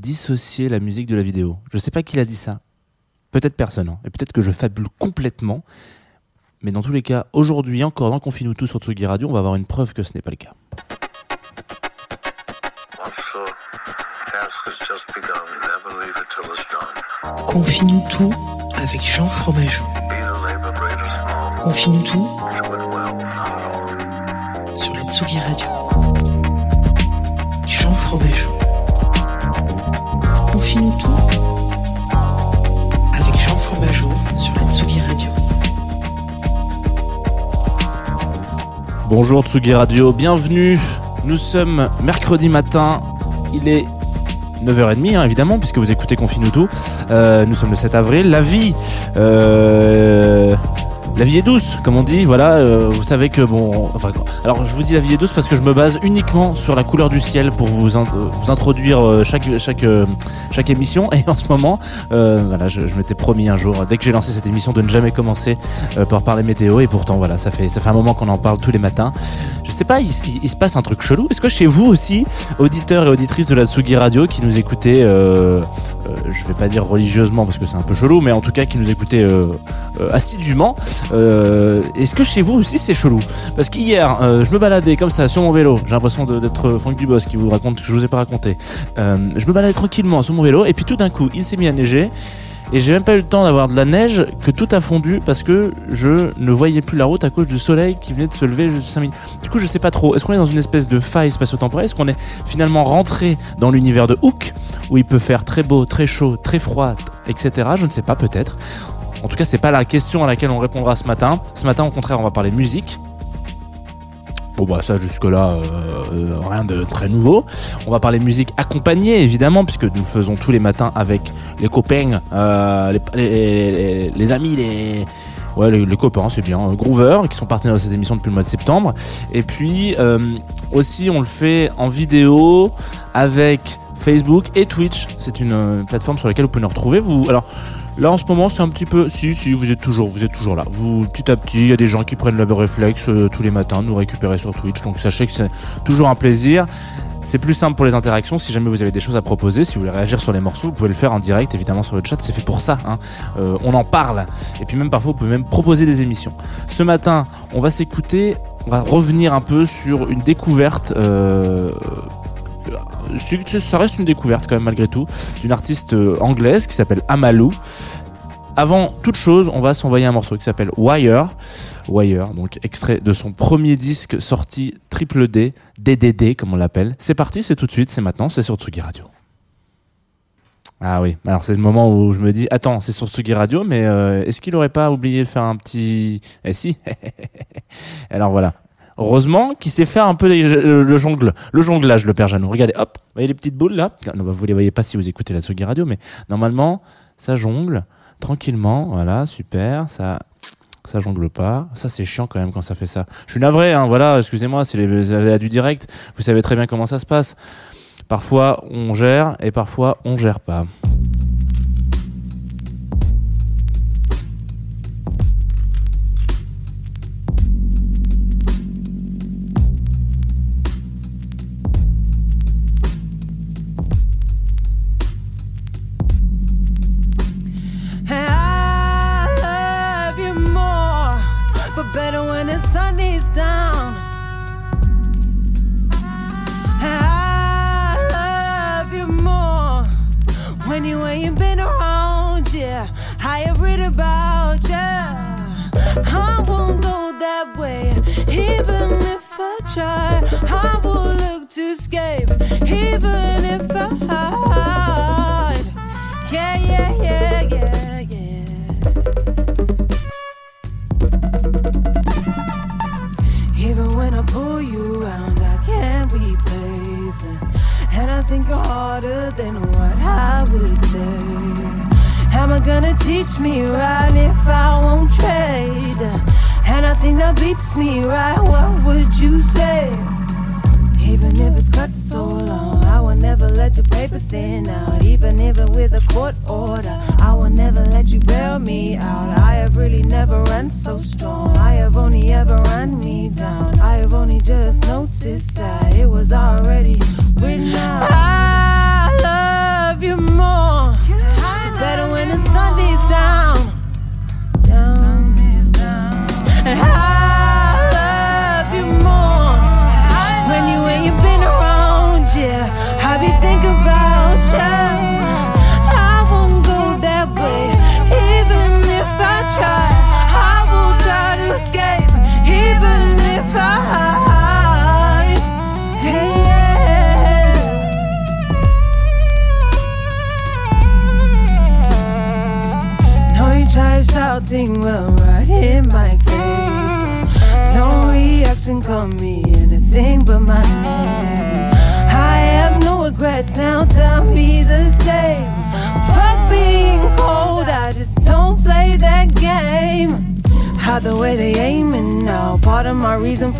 dissocier la musique de la vidéo Je sais pas qui l'a dit ça. Peut-être personne. hein. Et peut-être que je fabule complètement. Mais dans tous les cas, aujourd'hui encore dans Confine-nous tous sur Tsugi Radio, on va avoir une preuve que ce n'est pas le cas. Confine-nous tout avec Jean Fromageau. Confine-nous tout sur la Tsugi Radio. Jean Fromageau. Bonjour Tsugi Radio, bienvenue. Nous sommes mercredi matin. Il est 9h30 hein, évidemment puisque vous écoutez Confine-nous tout. Euh, nous sommes le 7 avril. La vie, euh, la vie est douce, comme on dit. Voilà, euh, vous savez que bon. Alors je vous dis la vie est douce parce que je me base uniquement sur la couleur du ciel pour vous, euh, introduire euh, chaque émission. Et en ce moment, voilà, je, m'étais promis un jour dès que j'ai lancé cette émission de ne jamais commencer par parler météo. Et pourtant voilà, ça fait un moment qu'on en parle tous les matins. Je sais pas, il, se passe un truc chelou. Est-ce que chez vous aussi, auditeurs et auditrices de la Tsugi Radio, qui nous écoutez, je vais pas dire religieusement parce que c'est un peu chelou, mais en tout cas qui nous écoutez euh, euh, assidûment, euh, est-ce que chez vous aussi c'est chelou? Parce qu'hier, euh, je me baladais comme ça sur mon vélo. J'ai l'impression d'être Franck Dubos qui vous raconte que je vous ai pas raconté. Euh, je me baladais tranquillement sur mon vélo et puis tout d'un coup, il s'est mis à neiger. Et j'ai même pas eu le temps d'avoir de la neige que tout a fondu parce que je ne voyais plus la route à cause du soleil qui venait de se lever juste 5 minutes. Du coup, je sais pas trop. Est-ce qu'on est dans une espèce de faille spatio-temporelle? Est-ce qu'on est finalement rentré dans l'univers de Hook où il peut faire très beau, très chaud, très froid, etc. Je ne sais pas, peut-être. En tout cas, c'est pas la question à laquelle on répondra ce matin. Ce matin, au contraire, on va parler musique. Bon bah ça jusque là rien de très nouveau. On va parler musique accompagnée évidemment puisque nous le faisons tous les matins avec les copains, euh, les, amis, les ouais les, copains c'est bien, euh, Groover qui sont partenaires de cette émission depuis le mois de septembre. Et puis euh, aussi on le fait en vidéo avec Facebook et Twitch. C'est une euh, plateforme sur laquelle vous pouvez nous retrouver. Vous alors Là en ce moment c'est un petit peu si si vous êtes toujours vous êtes toujours là. Vous petit à petit il y a des gens qui prennent le réflexe euh, tous les matins nous récupérer sur Twitch. Donc sachez que c'est toujours un plaisir. C'est plus simple pour les interactions. Si jamais vous avez des choses à proposer, si vous voulez réagir sur les morceaux, vous pouvez le faire en direct évidemment sur le chat. C'est fait pour ça. hein. Euh, on en parle. Et puis même parfois vous pouvez même proposer des émissions. Ce matin on va s'écouter. On va revenir un peu sur une découverte. Euh, ça reste une découverte quand même malgré tout d'une artiste euh, anglaise qui s'appelle Amalou. Avant toute chose, on va s'envoyer un morceau qui s'appelle Wire. Wire, donc extrait de son premier disque sorti triple D, DDD comme on l'appelle. C'est parti, c'est tout de suite, c'est maintenant, c'est sur Tsugi Radio. Ah oui, alors c'est le moment où je me dis, attends, c'est sur Tsugi Radio, mais euh, est-ce qu'il aurait pas oublié de faire un petit... Eh si Alors voilà. Heureusement qu'il sait faire un peu le jongle, le jonglage, le père Jeannot. Regardez, hop, vous voyez les petites boules là Non, bah, Vous les voyez pas si vous écoutez la Tsugi Radio, mais normalement, ça jongle tranquillement. Voilà, super. Ça, ça jongle pas. Ça, c'est chiant quand même quand ça fait ça. Je suis navré, hein, voilà, excusez-moi, c'est les aléas du direct. Vous savez très bien comment ça se passe. Parfois, on gère et parfois, on gère pas. Escape, even if I hide. Yeah, yeah, yeah, yeah, yeah. Even when I pull you around, I can't replace it. And I think harder than what I would say. Am I gonna teach me right if I won't trade? And I think that beats me right. What would you say? Even if it's cut so long, I will never let your paper thin out. Even if it with a court order, I will never let you bail me out. I have really never run so strong. I have only ever run me down. I have only just noticed that it was already written out. I love you more. Better when the sun is down. Down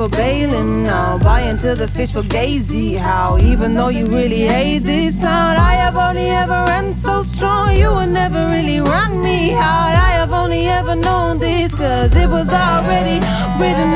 for bailing now. Buy into the fish for gazy, how even though you really hate this sound, I have only ever ran so strong, you will never really run me out. I have only ever known this, cause it was already written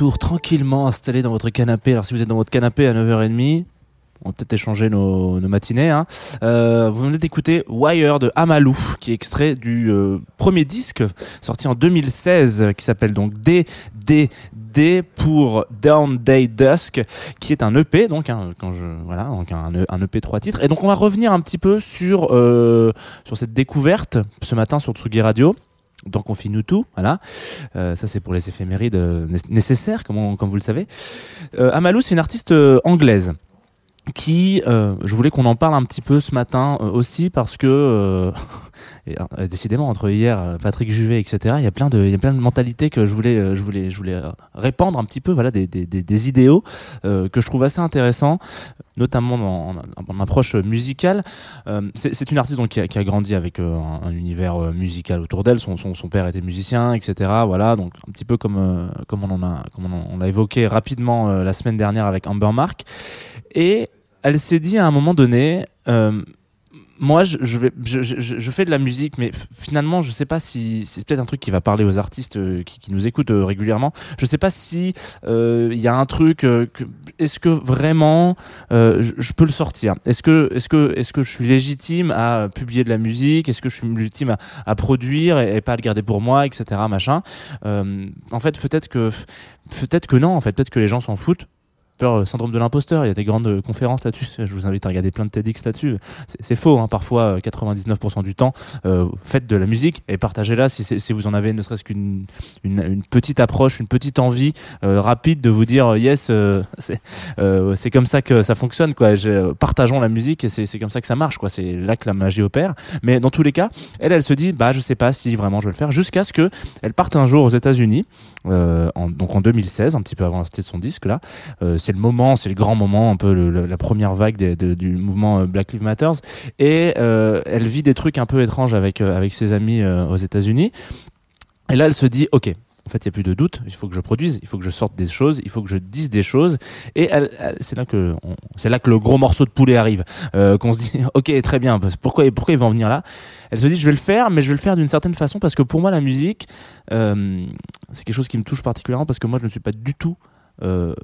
retour tranquillement installé dans votre canapé. Alors si vous êtes dans votre canapé à 9h30, on va peut-être échanger nos, matinées. Hein. Euh, vous venez d'écouter Wire de Amalou, qui est extrait du euh, premier disque sorti en 2016, qui s'appelle donc DDD pour Down Day Dusk, qui est un EP, donc hein, quand je voilà, donc un, un EP trois titres. Et donc on va revenir un petit peu sur euh, sur cette découverte ce matin sur Tsugi Radio. Donc on finit tout, voilà. Euh, ça c'est pour les éphémérides euh, né- nécessaires, comme, on- comme vous le savez. Euh, Amalou, c'est une artiste euh, anglaise qui, euh, je voulais qu'on en parle un petit peu ce matin aussi parce que et, euh, décidément entre hier euh, Patrick Juvet etc il y a plein de mentalités que je voulais euh, répandre un petit peu voilà des idéaux que je trouve assez intéressants notamment dans, en, en approche musicale. C'est une artiste qui a, grandi avec un, un univers musical autour d'elle. Son, père était musicien etc voilà donc un petit peu comme on a l'a évoqué rapidement la semaine dernière avec Amber Mark. Et elle s'est dit à un moment donné, moi, je, je vais, je, je, je fais de la musique, mais finalement, je sais pas si c'est peut-être un truc qui va parler aux artistes euh, qui, qui nous écoutent euh, régulièrement. Je sais pas si euh, il y a un truc. est-ce que vraiment je, peux le sortir? Est-ce que, est-ce que, est-ce que je suis légitime à publier de la musique? Est-ce que je suis légitime à, à produire et, pas à le garder pour moi, etc. Machin? En fait, peut-être que, peut-être que non. En fait, peut-être que les gens s'en foutent peur euh, syndrome de l'imposteur. Il y a des grandes euh, conférences là-dessus. Je vous invite à regarder plein de TEDx là-dessus. C'est- faux, hein, parfois euh, 99% du temps. Euh, faites de la musique et partagez-la si, si vous en avez ne serait-ce qu'une une, une petite approche, une petite envie euh, rapide de vous dire euh, yes, euh, c'est euh, comme ça que ça fonctionne quoi. Partageons la musique et c'est comme ça que ça marche quoi. C'est là que la magie opère. Mais dans tous les cas, elle, elle se dit bah je sais pas si vraiment je vais le faire jusqu'à ce que elle parte un jour aux États-Unis, euh, donc en 2016, un petit peu avant la sortie de son disque là. Euh, c'est le moment, c'est le grand moment, un peu la première vague du mouvement euh, Black Lives Matter. Et elle vit des trucs un peu étranges avec avec ses amis aux États-Unis. Et là, elle se dit ok. En fait, il n'y a plus de doute. Il faut que je produise, il faut que je sorte des choses, il faut que je dise des choses. Et c'est là que, c'est là que le gros morceau de poulet arrive. Euh, qu'on se dit, ok, très bien. Pourquoi, pourquoi ils vont en venir là? Elle se dit, je vais le faire, mais je vais le faire d'une certaine façon parce que pour moi, la musique, euh, c'est quelque chose qui me touche particulièrement parce que moi, je ne suis pas du tout euh,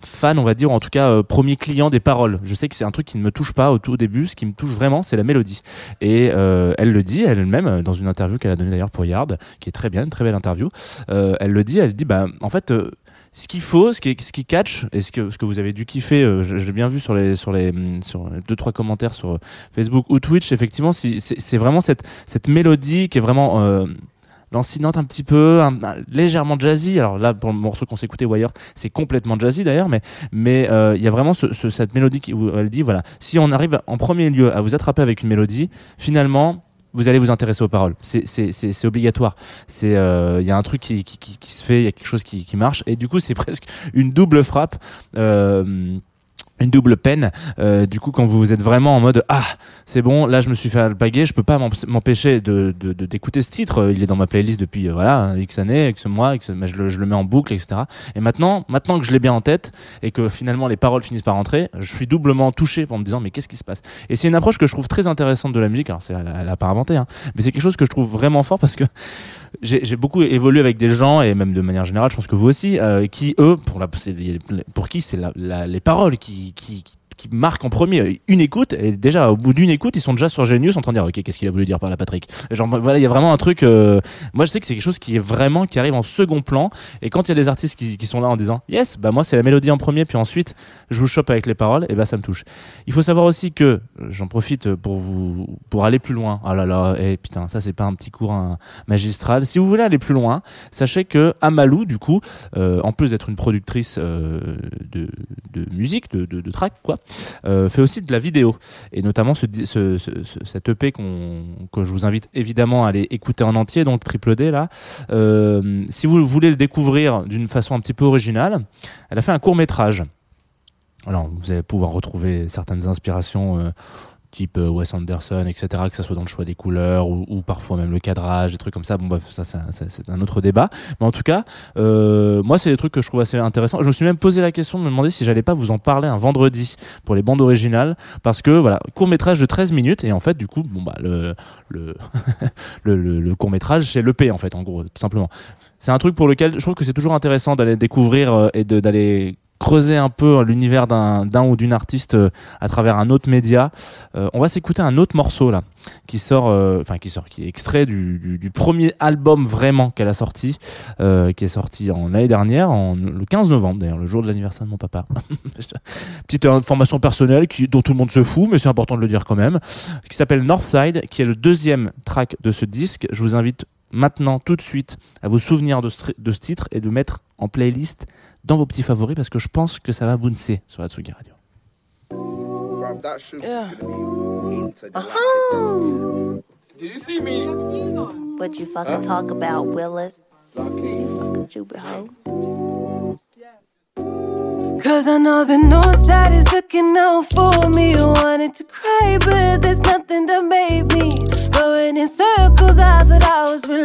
fan, on va dire, ou en tout cas euh, premier client des paroles. Je sais que c'est un truc qui ne me touche pas au tout début. Ce qui me touche vraiment, c'est la mélodie. Et euh, elle le dit elle-même euh, dans une interview qu'elle a donnée d'ailleurs pour Yard, qui est très bien, une très belle interview. Euh, elle le dit, elle dit, bah en fait. euh, ce qu'il faut, ce qui, ce qui catch, et ce que, ce que vous avez dû kiffer, je, je l'ai bien vu sur les, sur les, hum, sur les deux trois commentaires sur Facebook ou Twitch, effectivement, c'est vraiment cette, cette mélodie qui est vraiment lancinante un petit peu, un- un- légèrement jazzy. Alors là, pour le morceau qu'on écouté Wire, c'est complètement jazzy d'ailleurs, mais mais euh, il y a vraiment ce, ce- cette mélodie qui, où elle dit voilà, si on arrive en premier lieu à vous attraper avec une mélodie, finalement vous allez vous intéresser aux paroles. C'est obligatoire. C'est euh, il y a un truc qui, qui qui se fait, il y a quelque chose qui qui marche et du coup c'est presque une double frappe. Euh, une double peine euh, du coup quand vous êtes vraiment en mode ah c'est bon là je me suis fait alpaguer je peux pas m'emp- m'empêcher de de- de- d'écouter ce titre. Il est dans ma playlist depuis euh, voilà x années x mois x mais je le, mets en boucle etc et maintenant maintenant que je l'ai bien en tête et que finalement les paroles finissent par rentrer je suis doublement touché en me disant mais qu'est-ce qui se passe? Et c'est une approche que je trouve très intéressante de la musique. Alors c'est elle, a- pas inventé hein, mais c'est quelque chose que je trouve vraiment fort parce que j'ai beaucoup évolué avec des gens et même de manière générale je pense que vous aussi euh, qui eux pour la pour qui c'est les paroles qui qui qui marquent en premier une écoute et déjà au bout d'une écoute ils sont déjà sur Genius en train de dire ok qu'est-ce qu'il a voulu dire par là Patrick? Genre voilà il y a vraiment un truc euh, moi je sais que c'est quelque chose qui est vraiment qui arrive en second plan et quand il y a des artistes qui, qui sont là en disant yes bah moi c'est la mélodie en premier puis ensuite je vous chope avec les paroles et bah ça me touche. Il faut savoir aussi que euh, j'en profite pour vous pour aller plus loin. Ah là là et putain ça c'est pas un petit cours hein, magistral. Si vous voulez aller plus loin sachez que Amalou du coup euh, en plus d'être une productrice euh, de, de musique de, de, de track quoi euh, fait aussi de la vidéo. Et notamment ce, di- ce, ce, ce- cet EP que je vous invite évidemment à aller écouter en entier donc triple D là. Euh, si vous voulez le découvrir d'une façon un petit peu originale elle a fait un court métrage. Alors vous allez pouvoir retrouver certaines inspirations euh, type euh, Wes Anderson, etc., que ça soit dans le choix des couleurs ou, parfois même le cadrage, des trucs comme ça. Bon, ça, c'est un autre débat. Mais en tout cas, euh, moi, c'est des trucs que je trouve assez intéressants. Je me suis même posé la question de me demander si j'allais pas vous en parler un vendredi pour les bandes originales, parce que voilà, court métrage de 13 minutes et en fait, du coup, bon bah le le le, le, le court métrage, c'est l'EP en fait, en gros, tout simplement. C'est un truc pour lequel je trouve que c'est toujours intéressant d'aller découvrir euh, et d'aller creuser un peu l'univers d'un ou d'une artiste euh, à travers un autre média. Euh, on va s'écouter un autre morceau là qui sort, euh, enfin qui sort, qui est extrait du, premier album vraiment qu'elle a sorti, qui est sorti en l'année dernière, en, le 15 novembre d'ailleurs, le jour de l'anniversaire de mon papa. Petite information personnelle qui, dont tout le monde se fout, mais c'est important de le dire quand même, qui s'appelle Northside, qui est le deuxième track de ce disque. Je vous invite maintenant tout de suite à vous souvenir de ce titre et de mettre en playlist dans vos petits favoris parce que je pense que ça va bouncer sur la Tsugi Radio. Yeah. Did you see me? What you fucking talk about, Willis? You fucking stupid hoe. Cause I know the north side is looking out for me. I wanted to cry, but there's nothing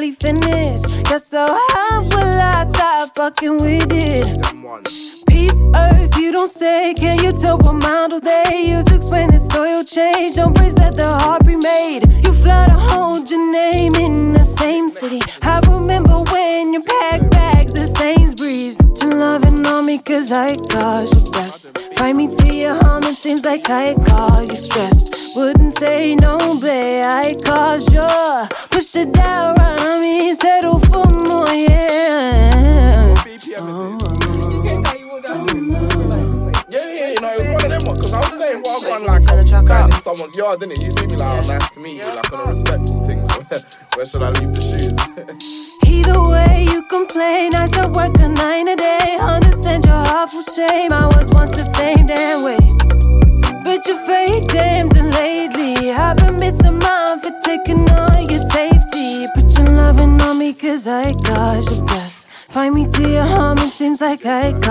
really finished. So how will I stop fucking with it? Peace, earth, you don't say. Can you tell what model they use explain the soil change? Don't praise that the heart remade. You fly to hold your name in the same city. I remember when you packed bags at Sainsbury's. You loving on me cause I caused you best. Find me to your home, it seems like I call you stress. Wouldn't say no, babe, I caused you. Push it down, on me, settle for more, yeah. Yeah, yeah, you know, it was one of them ones, because I was saying, "What I'm gone like, I was down in someone's yard, didn't it? You see me like, oh, nice to me, you, like, on a respectful thing. Where should I leave the like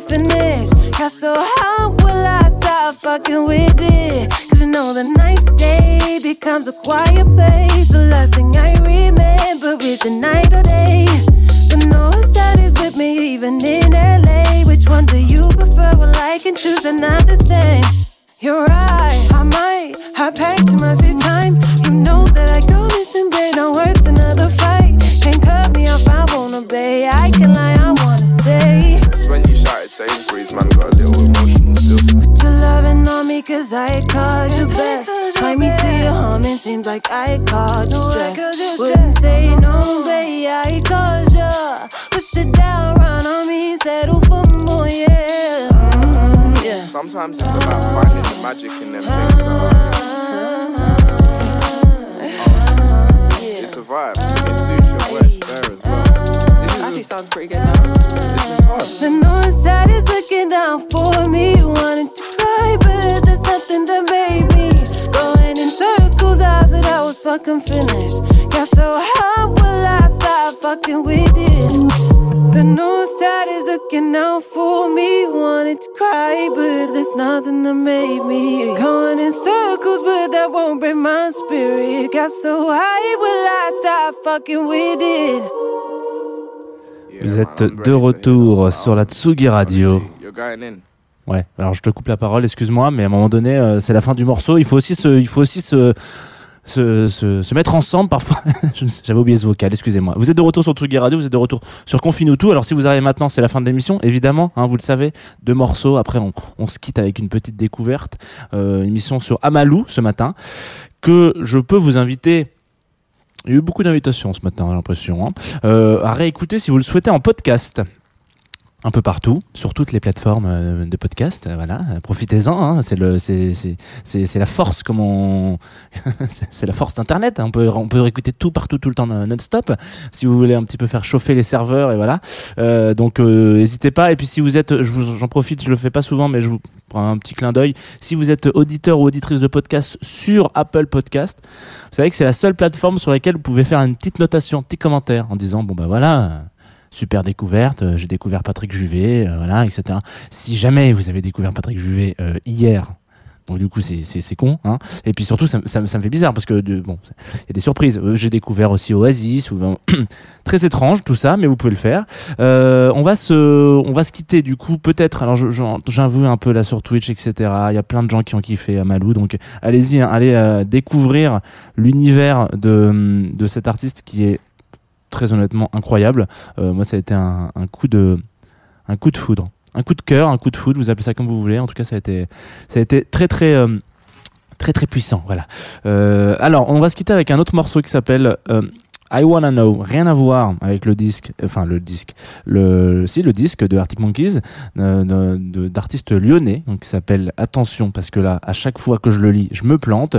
finished. Got so how will I stop fucking with it? Cause you know the night day becomes a quiet place. The last thing I remember is the night or day. North side is with me, even in LA. Which one do you prefer? Well, I can choose, they're not same. You're right, I might have packed too much this time. You know that I cause I caused you best. Find me to your home, it seems like I caused you stress. Wouldn't say no, babe, I caused you. Push it down, run on me, settle for more, yeah. Mm, yeah. Sometimes it's about finding the magic in them things. that It's a vibe. It suits your words there as well. This is Actually sounds pretty good now. this is hard. The north side is looking down for me. Wanted there's nothing that made me. Going in circles, I thought I was fucking finished. Got so how will I stop fucking with it? The north side is looking out for me. Wanted to cry, but there's nothing that made me. Going in circles, but that won't break my spirit. Got so high, will I stop fucking with it? Yeah, Vous êtes de retour sur la Tsugi Radio. Ouais, alors je te coupe la parole, excuse-moi, mais à un moment donné, euh, c'est la fin du morceau. Il faut aussi se, il faut aussi se, se, se, se mettre ensemble parfois. J'avais oublié ce vocal, excusez-moi. Vous êtes de retour sur Tsugi Radio, vous êtes de retour sur Confine tout. Alors si vous arrivez maintenant, c'est la fin de l'émission, évidemment, hein, vous le savez. Deux morceaux, après on, on se quitte avec une petite découverte. Euh, émission sur Amalou ce matin, que je peux vous inviter il y a eu beaucoup d'invitations ce matin, j'ai l'impression, hein, euh, à réécouter si vous le souhaitez en podcast un peu partout, sur toutes les plateformes euh, de podcast. euh, Voilà, Euh, profitez-en. Hein, c'est le, c'est, c'est, la force, comme on, c'est la force d'Internet. hein, On peut, on peut écouter tout partout, tout le temps, non- non-stop. Si vous voulez un petit peu faire chauffer les serveurs et voilà. Euh, donc, euh, n'hésitez pas. Et puis, si vous êtes, j'en profite, je le fais pas souvent, mais je vous prends un petit clin d'œil. Si vous êtes auditeur ou auditrice de podcast sur Apple Podcast, vous savez que c'est la seule plateforme sur laquelle vous pouvez faire une petite notation, un petit commentaire en disant bon bah voilà super découverte, euh, j'ai découvert Patrick Juvet, euh, voilà, etc. Si jamais vous avez découvert Patrick Juvet euh, hier, donc du coup c'est con, hein. Et puis surtout ça, ça, ça me fait bizarre parce que de, bon, il y a des surprises. J'ai découvert aussi Oasis, ou bon, très étrange tout ça, mais vous pouvez le faire. Euh, on va se on va se quitter du coup peut-être. Alors j'avoue un peu là sur Twitch, etc. Il y a plein de gens qui ont kiffé Amalou, donc allez-y, hein, allez euh, découvrir l'univers de de cet artiste qui est très honnêtement incroyable. Euh, moi, ça a été un, coup de, un coup de foudre, un coup de cœur, un coup de foudre. Vous appelez ça comme vous voulez. En tout cas, ça a été, très très euh, très très puissant. Voilà. Euh, alors, on va se quitter avec un autre morceau qui s'appelle I Wanna Know. Rien à voir avec le disque, enfin le disque, le, si le disque de Arctic Monkeys, euh, d'artistes lyonnais, donc qui s'appelle Attention, parce que là, à chaque fois que je le lis, je me plante.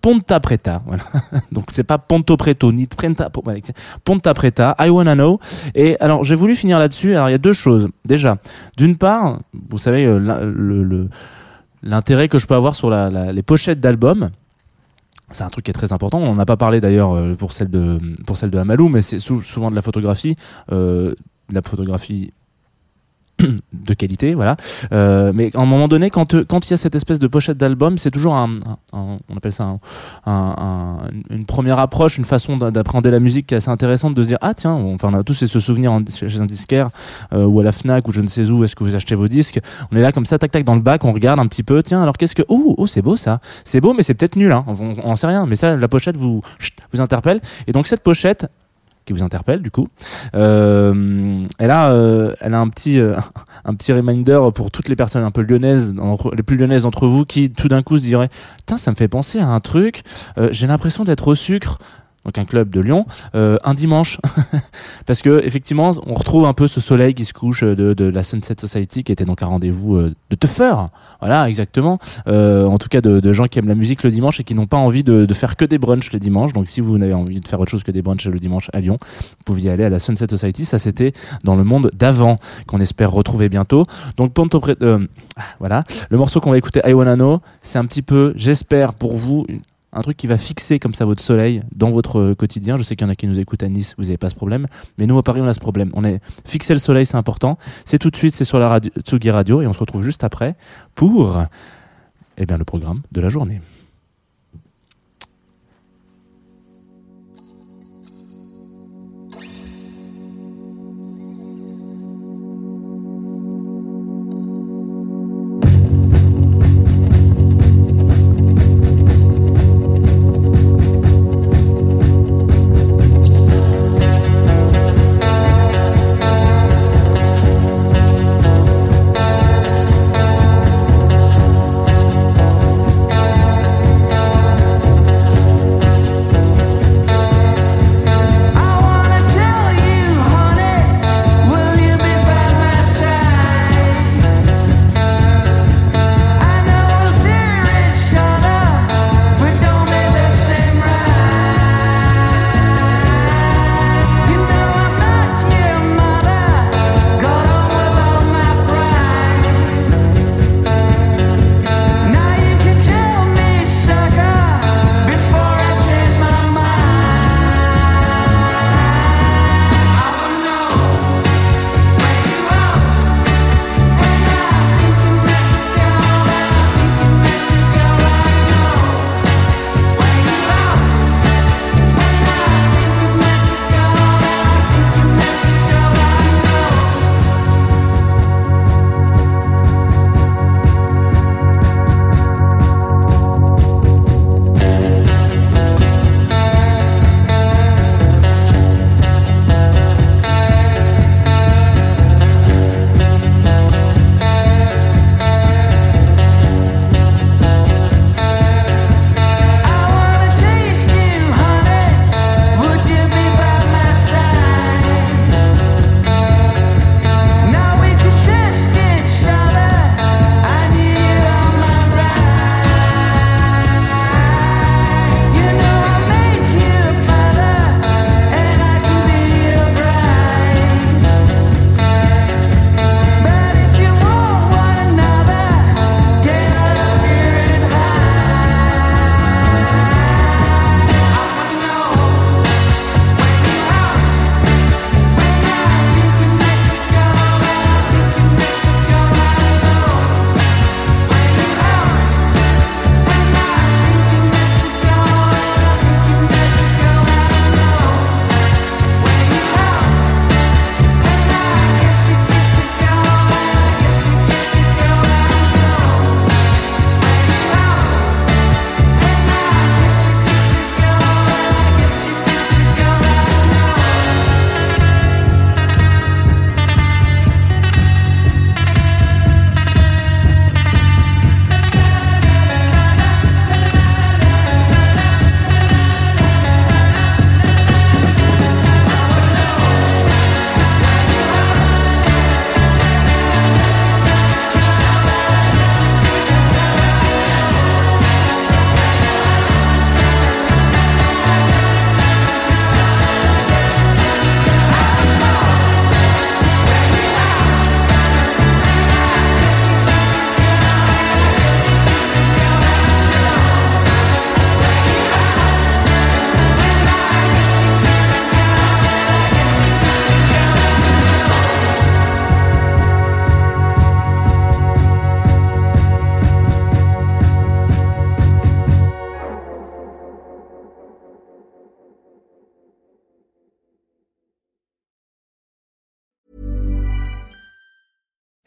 Ponta Preta, voilà. Donc c'est pas Ponto Preto ni c'est Ponta Preta, I Wanna Know. Et alors j'ai voulu finir là-dessus. Alors il y a deux choses. Déjà, d'une part, vous savez euh, l'intérêt que je peux avoir sur la- la- les pochettes d'albums. C'est un truc qui est très important. On n'en a pas parlé d'ailleurs euh, pour celle de pour celle de Amalou, mais c'est sou- souvent de la photographie, euh, la photographie de qualité, voilà. Euh, mais à un moment donné, quand euh, quand il y a cette espèce de pochette d'album, c'est toujours un, un- on appelle ça un- un- un- une première approche, une façon d'a- d'appréhender la musique qui est assez intéressante, de se dire ah tiens, on- enfin on a tous ce souvenir en- chez un disquaire euh, ou à la Fnac ou je ne sais où est-ce que vous achetez vos disques. On est là comme ça, tac tac dans le bac, on regarde un petit peu. Tiens, alors qu'est-ce que oh oh c'est beau ça, c'est beau mais c'est peut-être nul, hein. on, on en sait rien. Mais ça, la pochette vous vous interpelle et donc cette pochette qui vous interpelle du coup. Euh, elle a, euh, elle a un petit, euh, un petit reminder pour toutes les personnes un peu lyonnaises, les plus lyonnaises d'entre vous, qui tout d'un coup se diraient, tiens, ça me fait penser à un truc. euh, J'ai l'impression d'être au sucre. Donc un club de Lyon, euh, un dimanche, parce que effectivement, on retrouve un peu ce soleil qui se couche de, la Sunset Society, qui était donc un rendez-vous euh, de teufeurs, voilà exactement. Euh, en tout cas, de, gens qui aiment la musique le dimanche et qui n'ont pas envie de, faire que des brunchs le dimanche. Donc, si vous n'avez envie de faire autre chose que des brunchs le dimanche à Lyon, vous pouviez aller à la Sunset Society. Ça, c'était dans le monde d'avant, qu'on espère retrouver bientôt. Donc, Ponto ah, voilà. Le morceau qu'on va écouter, I Wanna Know, c'est un petit peu, j'espère pour vous, un truc qui va fixer comme ça votre soleil dans votre euh, quotidien. Je sais qu'il y en a qui nous écoutent à Nice, vous n'avez pas ce problème. Mais nous, à Paris, on a ce problème. On est fixer le soleil, c'est important. C'est tout de suite, c'est sur la radio, Tsugi Radio et on se retrouve juste après pour, eh bien, le programme de la journée.